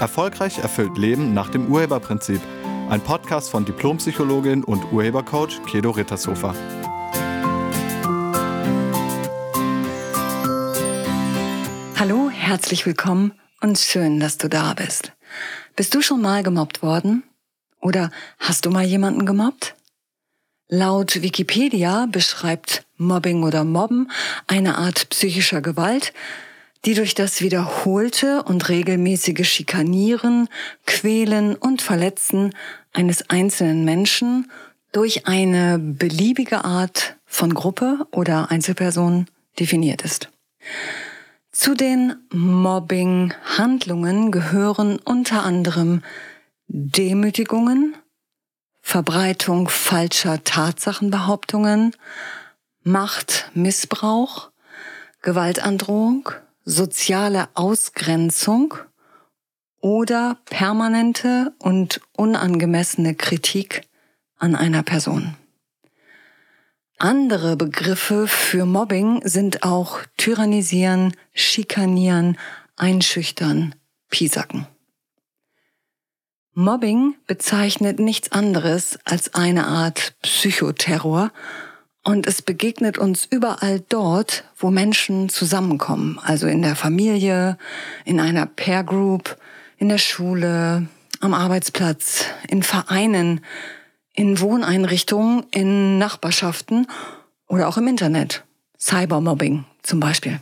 Erfolgreich erfüllt Leben nach dem Urheberprinzip. Ein Podcast von Diplompsychologin und Urhebercoach Kedo Rittershofer. Hallo, herzlich willkommen und schön, dass du da bist. Bist du schon mal gemobbt worden? Oder hast du mal jemanden gemobbt? Laut Wikipedia beschreibt Mobbing oder Mobben eine Art psychischer Gewalt, die durch das wiederholte und regelmäßige Schikanieren, Quälen und Verletzen eines einzelnen Menschen durch eine beliebige Art von Gruppe oder Einzelperson definiert ist. Zu den Mobbing-Handlungen gehören unter anderem Demütigungen, Verbreitung falscher Tatsachenbehauptungen, Machtmissbrauch, Gewaltandrohung, soziale Ausgrenzung oder permanente und unangemessene Kritik an einer Person. Andere Begriffe für Mobbing sind auch tyrannisieren, schikanieren, einschüchtern, piesacken. Mobbing bezeichnet nichts anderes als eine Art Psychoterror und es begegnet uns überall dort, wo Menschen zusammenkommen, also in der Familie, in einer Peer Group, in der Schule, am Arbeitsplatz, in Vereinen, in Wohneinrichtungen, in Nachbarschaften oder auch im Internet. Cybermobbing zum Beispiel.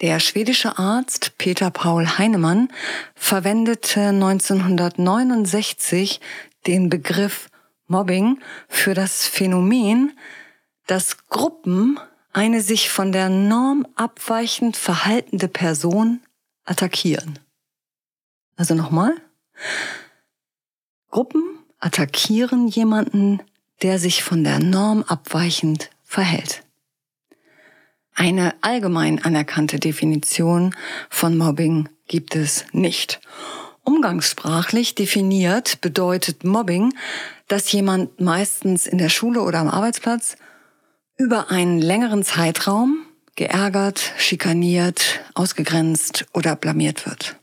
Der schwedische Arzt Peter Paul Heinemann verwendete 1969 den Begriff Mobbing für das Phänomen, dass Gruppen eine sich von der Norm abweichend verhaltende Person attackieren. Also nochmal. Gruppen attackieren jemanden, der sich von der Norm abweichend verhält. Eine allgemein anerkannte Definition von Mobbing gibt es nicht. Umgangssprachlich definiert bedeutet Mobbing, dass jemand meistens in der Schule oder am Arbeitsplatz über einen längeren Zeitraum geärgert, schikaniert, ausgegrenzt oder blamiert wird.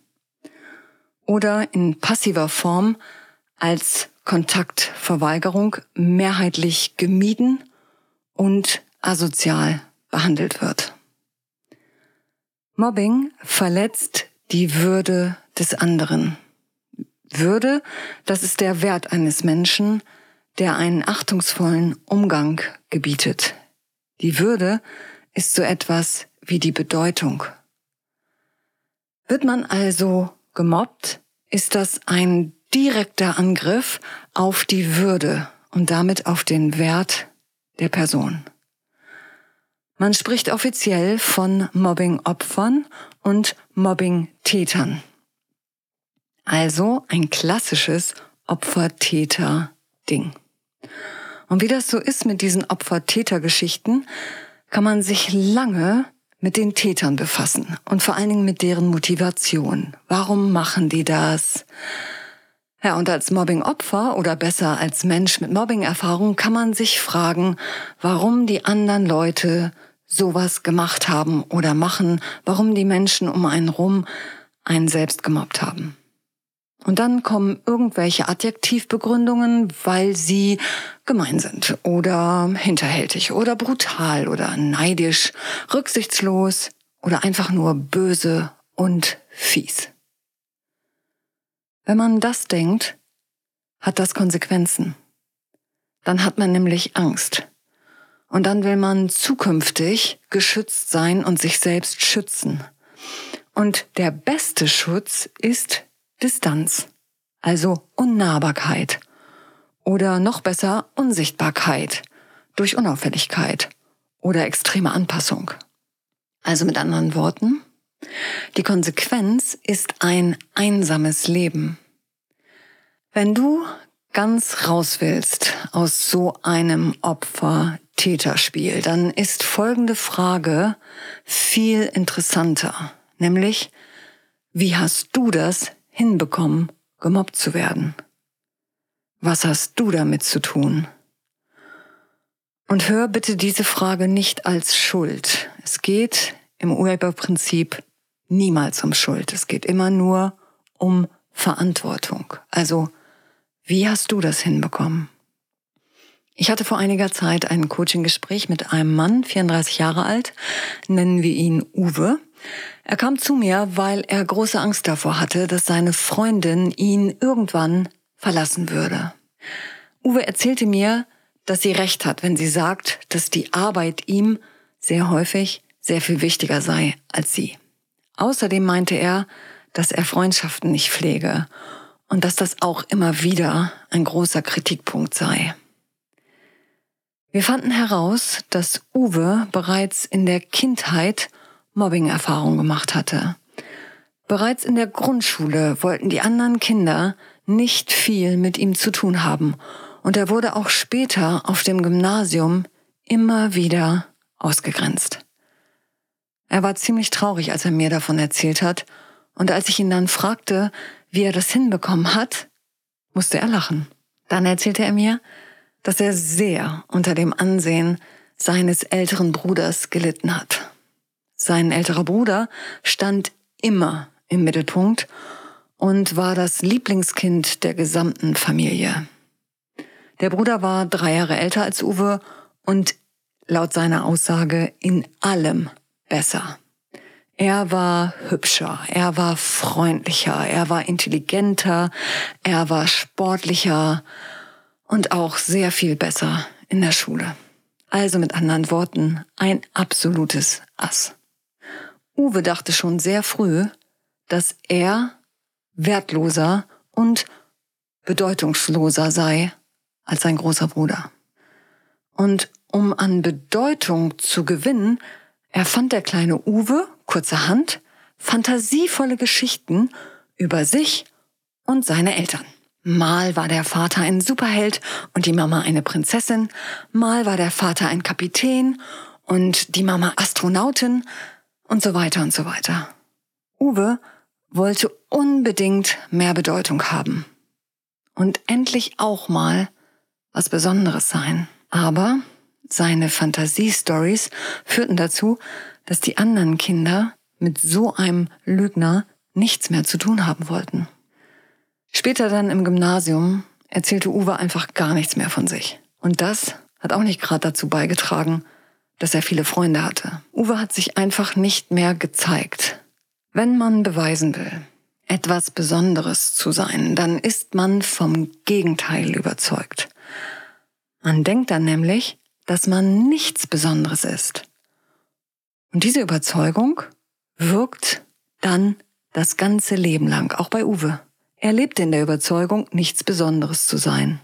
Oder in passiver Form als Kontaktverweigerung mehrheitlich gemieden und asozial behandelt wird. Mobbing verletzt die Würde des anderen. Würde, das ist der Wert eines Menschen, der einen achtungsvollen Umgang gebietet, die Würde ist so etwas wie die Bedeutung. Wird man also gemobbt, ist das ein direkter Angriff auf die Würde und damit auf den Wert der Person. Man spricht offiziell von Mobbing-Opfern und Mobbing-Tätern. Also ein klassisches Opfer-Täter-Ding. Und wie das so ist mit diesen Opfer-Täter-Geschichten, kann man sich lange mit den Tätern befassen und vor allen Dingen mit deren Motivation. Warum machen die das? Ja, und als Mobbing-Opfer oder besser als Mensch mit Mobbing-Erfahrung kann man sich fragen, warum die anderen Leute sowas gemacht haben oder machen, warum die Menschen um einen rum einen selbst gemobbt haben. Und dann kommen irgendwelche Adjektivbegründungen, weil sie gemein sind oder hinterhältig oder brutal oder neidisch, rücksichtslos oder einfach nur böse und fies. Wenn man das denkt, hat das Konsequenzen. Dann hat man nämlich Angst. Und dann will man zukünftig geschützt sein und sich selbst schützen. Und der beste Schutz ist Distanz, also Unnahbarkeit oder noch besser Unsichtbarkeit durch Unauffälligkeit oder extreme Anpassung. Also mit anderen Worten, die Konsequenz ist ein einsames Leben. Wenn du ganz raus willst aus so einem Opfer-Täter-Spiel, dann ist folgende Frage viel interessanter, nämlich, wie hast du das hinbekommen, gemobbt zu werden? Was hast du damit zu tun? Und hör bitte diese Frage nicht als Schuld. Es geht im Urheberprinzip niemals um Schuld. Es geht immer nur um Verantwortung. Also, wie hast du das hinbekommen? Ich hatte vor einiger Zeit ein Coaching-Gespräch mit einem Mann, 34 Jahre alt, nennen wir ihn Uwe. Er kam zu mir, weil er große Angst davor hatte, dass seine Freundin ihn irgendwann verlassen würde. Uwe erzählte mir, dass sie recht hat, wenn sie sagt, dass die Arbeit ihm sehr häufig sehr viel wichtiger sei als sie. Außerdem meinte er, dass er Freundschaften nicht pflege und dass das auch immer wieder ein großer Kritikpunkt sei. Wir fanden heraus, dass Uwe bereits in der Kindheit Mobbing-Erfahrung gemacht hatte. Bereits in der Grundschule wollten die anderen Kinder nicht viel mit ihm zu tun haben und er wurde auch später auf dem Gymnasium immer wieder ausgegrenzt. Er war ziemlich traurig, als er mir davon erzählt hat, und als ich ihn dann fragte, wie er das hinbekommen hat, musste er lachen. Dann erzählte er mir, dass er sehr unter dem Ansehen seines älteren Bruders gelitten hat. Sein älterer Bruder stand immer im Mittelpunkt und war das Lieblingskind der gesamten Familie. Der Bruder war drei Jahre älter als Uwe und laut seiner Aussage in allem besser. Er war hübscher, er war freundlicher, er war intelligenter, er war sportlicher und auch sehr viel besser in der Schule. Also mit anderen Worten, ein absolutes Ass. Uwe dachte schon sehr früh, dass er wertloser und bedeutungsloser sei als sein großer Bruder. Und um an Bedeutung zu gewinnen, erfand der kleine Uwe kurzerhand fantasievolle Geschichten über sich und seine Eltern. Mal war der Vater ein Superheld und die Mama eine Prinzessin, mal war der Vater ein Kapitän und die Mama Astronautin und so weiter und so weiter. Uwe wollte unbedingt mehr Bedeutung haben und endlich auch mal was Besonderes sein. Aber seine Fantasiestories führten dazu, dass die anderen Kinder mit so einem Lügner nichts mehr zu tun haben wollten. Später dann im Gymnasium erzählte Uwe einfach gar nichts mehr von sich. Und das hat auch nicht gerade dazu beigetragen, dass er viele Freunde hatte. Uwe hat sich einfach nicht mehr gezeigt. Wenn man beweisen will, etwas Besonderes zu sein, dann ist man vom Gegenteil überzeugt. Man denkt dann nämlich, dass man nichts Besonderes ist. Und diese Überzeugung wirkt dann das ganze Leben lang, auch bei Uwe. Er lebte in der Überzeugung, nichts Besonderes zu sein.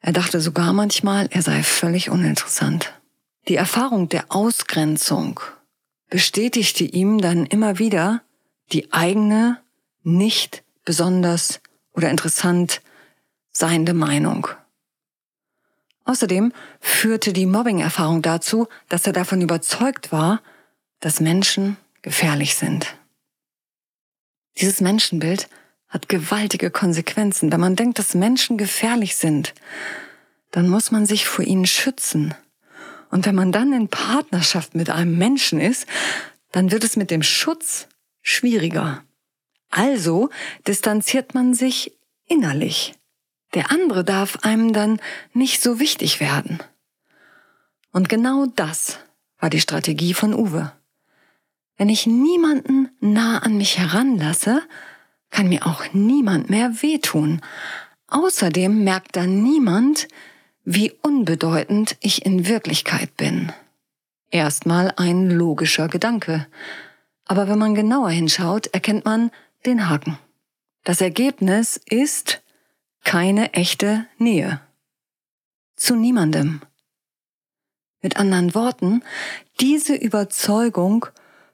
Er dachte sogar manchmal, er sei völlig uninteressant. Die Erfahrung der Ausgrenzung bestätigte ihm dann immer wieder die eigene, nicht besonders oder interessant seiende Meinung. Außerdem führte die Mobbing-Erfahrung dazu, dass er davon überzeugt war, dass Menschen gefährlich sind. Dieses Menschenbild hat gewaltige Konsequenzen. Wenn man denkt, dass Menschen gefährlich sind, dann muss man sich vor ihnen schützen. Und wenn man dann in Partnerschaft mit einem Menschen ist, dann wird es mit dem Schutz schwieriger. Also distanziert man sich innerlich. Der andere darf einem dann nicht so wichtig werden. Und genau das war die Strategie von Uwe. Wenn ich niemanden nah an mich heranlasse, kann mir auch niemand mehr wehtun. Außerdem merkt dann niemand, wie unbedeutend ich in Wirklichkeit bin. Erstmal ein logischer Gedanke. Aber wenn man genauer hinschaut, erkennt man den Haken. Das Ergebnis ist keine echte Nähe. Zu niemandem. Mit anderen Worten, diese Überzeugung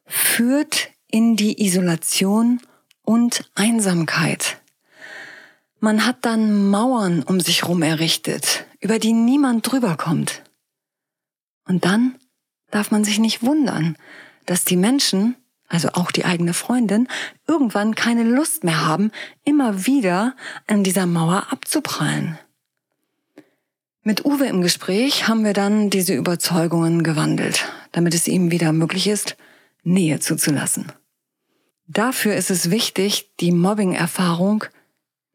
führt in die Isolation und Einsamkeit. Man hat dann Mauern um sich rum errichtet, über die niemand drüber kommt. Und dann darf man sich nicht wundern, dass die Menschen, also auch die eigene Freundin, irgendwann keine Lust mehr haben, immer wieder an dieser Mauer abzuprallen. Mit Uwe im Gespräch haben wir dann diese Überzeugungen gewandelt, damit es ihm wieder möglich ist, Nähe zuzulassen. Dafür ist es wichtig, die Mobbing-Erfahrung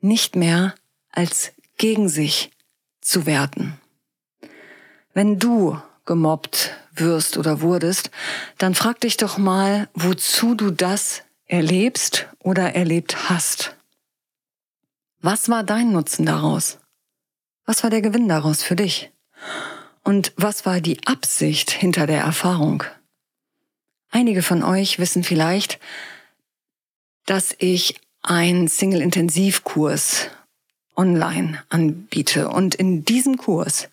nicht mehr als gegen sich zu werten. Wenn du gemobbt wirst oder wurdest, dann frag dich doch mal, wozu du das erlebst oder erlebt hast. Was war dein Nutzen daraus? Was war der Gewinn daraus für dich? Und was war die Absicht hinter der Erfahrung? Einige von euch wissen vielleicht, dass ich einen Single-Intensivkurs online anbiete. Und in diesem Kurs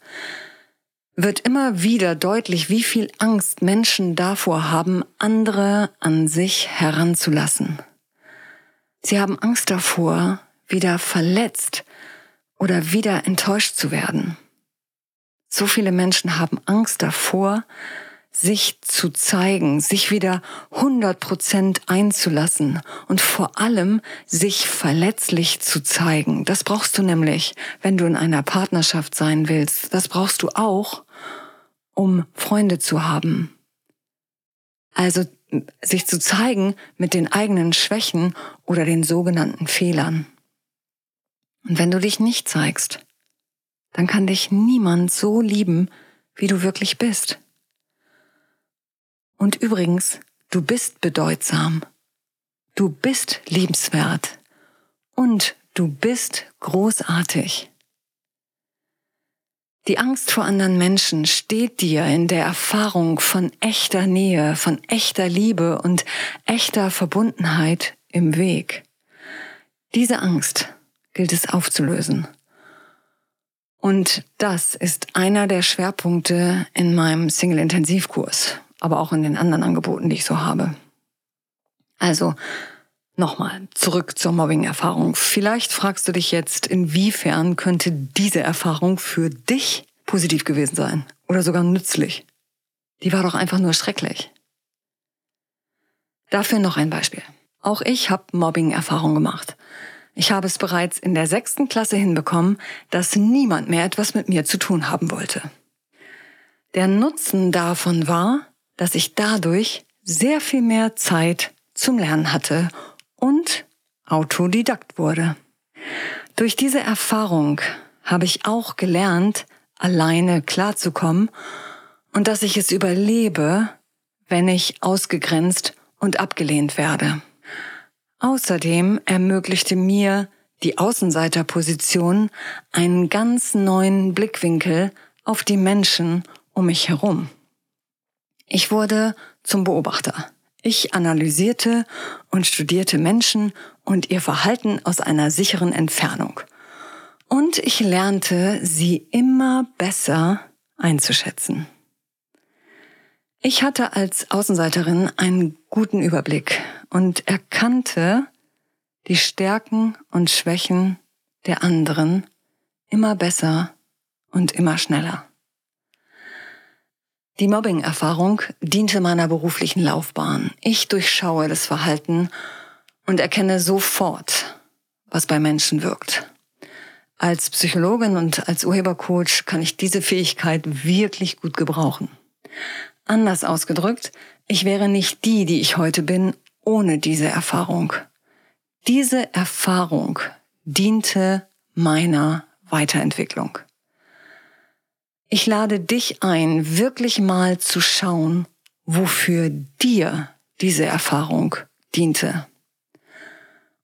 wird immer wieder deutlich, wie viel Angst Menschen davor haben, andere an sich heranzulassen. Sie haben Angst davor, wieder verletzt oder wieder enttäuscht zu werden. So viele Menschen haben Angst davor, sich zu zeigen, sich wieder 100 Prozent einzulassen und vor allem sich verletzlich zu zeigen. Das brauchst du nämlich, wenn du in einer Partnerschaft sein willst. Das brauchst du auch, um Freunde zu haben. Also sich zu zeigen mit den eigenen Schwächen oder den sogenannten Fehlern. Und wenn du dich nicht zeigst, dann kann dich niemand so lieben, wie du wirklich bist. Und übrigens, du bist bedeutsam. Du bist liebenswert. Und du bist großartig. Die Angst vor anderen Menschen steht dir in der Erfahrung von echter Nähe, von echter Liebe und echter Verbundenheit im Weg. Diese Angst gilt es aufzulösen. Und das ist einer der Schwerpunkte in meinem Single-Intensivkurs aber auch in den anderen Angeboten, die ich so habe. Also nochmal zurück zur Mobbing-Erfahrung. Vielleicht fragst du dich jetzt, inwiefern könnte diese Erfahrung für dich positiv gewesen sein oder sogar nützlich? Die war doch einfach nur schrecklich. Dafür noch ein Beispiel. Auch ich habe Mobbing-Erfahrung gemacht. Ich habe es bereits in der sechsten Klasse hinbekommen, dass niemand mehr etwas mit mir zu tun haben wollte. Der Nutzen davon war, dass ich dadurch sehr viel mehr Zeit zum Lernen hatte und Autodidakt wurde. Durch diese Erfahrung habe ich auch gelernt, alleine klarzukommen und dass ich es überlebe, wenn ich ausgegrenzt und abgelehnt werde. Außerdem ermöglichte mir die Außenseiterposition einen ganz neuen Blickwinkel auf die Menschen um mich herum. Ich wurde zum Beobachter. Ich analysierte und studierte Menschen und ihr Verhalten aus einer sicheren Entfernung. Und ich lernte, sie immer besser einzuschätzen. Ich hatte als Außenseiterin einen guten Überblick und erkannte die Stärken und Schwächen der anderen immer besser und immer schneller. Die Mobbing-Erfahrung diente meiner beruflichen Laufbahn. Ich durchschaue das Verhalten und erkenne sofort, was bei Menschen wirkt. Als Psychologin und als Urhebercoach kann ich diese Fähigkeit wirklich gut gebrauchen. Anders ausgedrückt, ich wäre nicht die, die ich heute bin, ohne diese Erfahrung. Diese Erfahrung diente meiner Weiterentwicklung. Ich lade dich ein, wirklich mal zu schauen, wofür dir diese Erfahrung diente.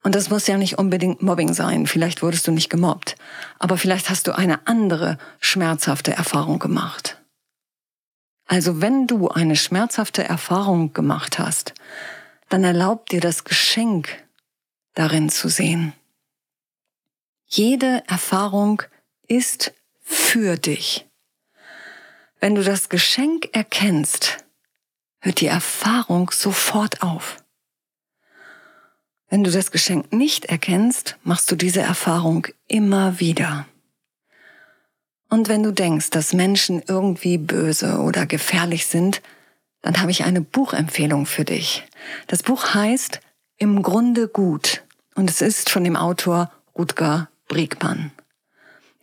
Und das muss ja nicht unbedingt Mobbing sein. Vielleicht wurdest du nicht gemobbt. Aber vielleicht hast du eine andere schmerzhafte Erfahrung gemacht. Also wenn du eine schmerzhafte Erfahrung gemacht hast, dann erlaub dir das Geschenk darin zu sehen. Jede Erfahrung ist für dich. Wenn du das Geschenk erkennst, hört die Erfahrung sofort auf. Wenn du das Geschenk nicht erkennst, machst du diese Erfahrung immer wieder. Und wenn du denkst, dass Menschen irgendwie böse oder gefährlich sind, dann habe ich eine Buchempfehlung für dich. Das Buch heißt Im Grunde gut und es ist von dem Autor Rutger Bregmann.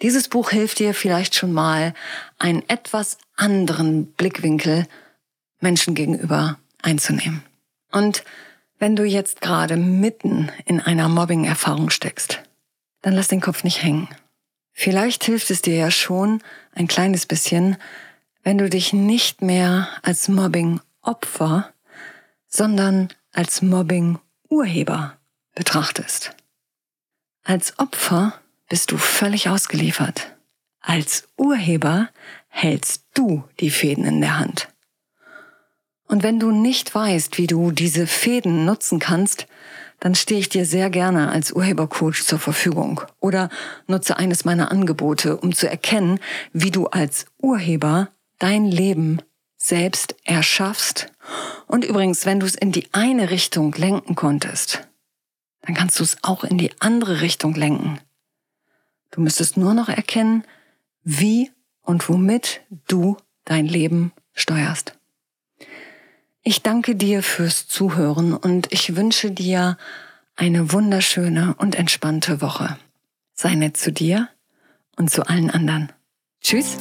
Dieses Buch hilft dir vielleicht schon mal, einen etwas anderen Blickwinkel Menschen gegenüber einzunehmen. Und Wenn du jetzt gerade mitten in einer Mobbing-Erfahrung steckst, dann lass den Kopf nicht hängen. Vielleicht hilft es dir ja schon ein kleines bisschen, wenn du dich nicht mehr als Mobbing-Opfer, sondern als Mobbing-Urheber betrachtest. Als Opfer bist du völlig ausgeliefert. Als Urheber hältst du die Fäden in der Hand. Und wenn du nicht weißt, wie du diese Fäden nutzen kannst, dann stehe ich dir sehr gerne als Urhebercoach zur Verfügung oder nutze eines meiner Angebote, um zu erkennen, wie du als Urheber dein Leben selbst erschaffst. Und übrigens, wenn du es in die eine Richtung lenken konntest, dann kannst du es auch in die andere Richtung lenken. Du müsstest nur noch erkennen, wie und womit du dein Leben steuerst. Ich danke dir fürs Zuhören und ich wünsche dir eine wunderschöne und entspannte Woche. Sei nett zu dir und zu allen anderen. Tschüss.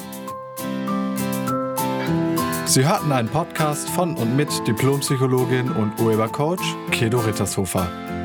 Sie hörten einen Podcast von und mit Diplompsychologin und Urhebercoach Kedo Rittershofer.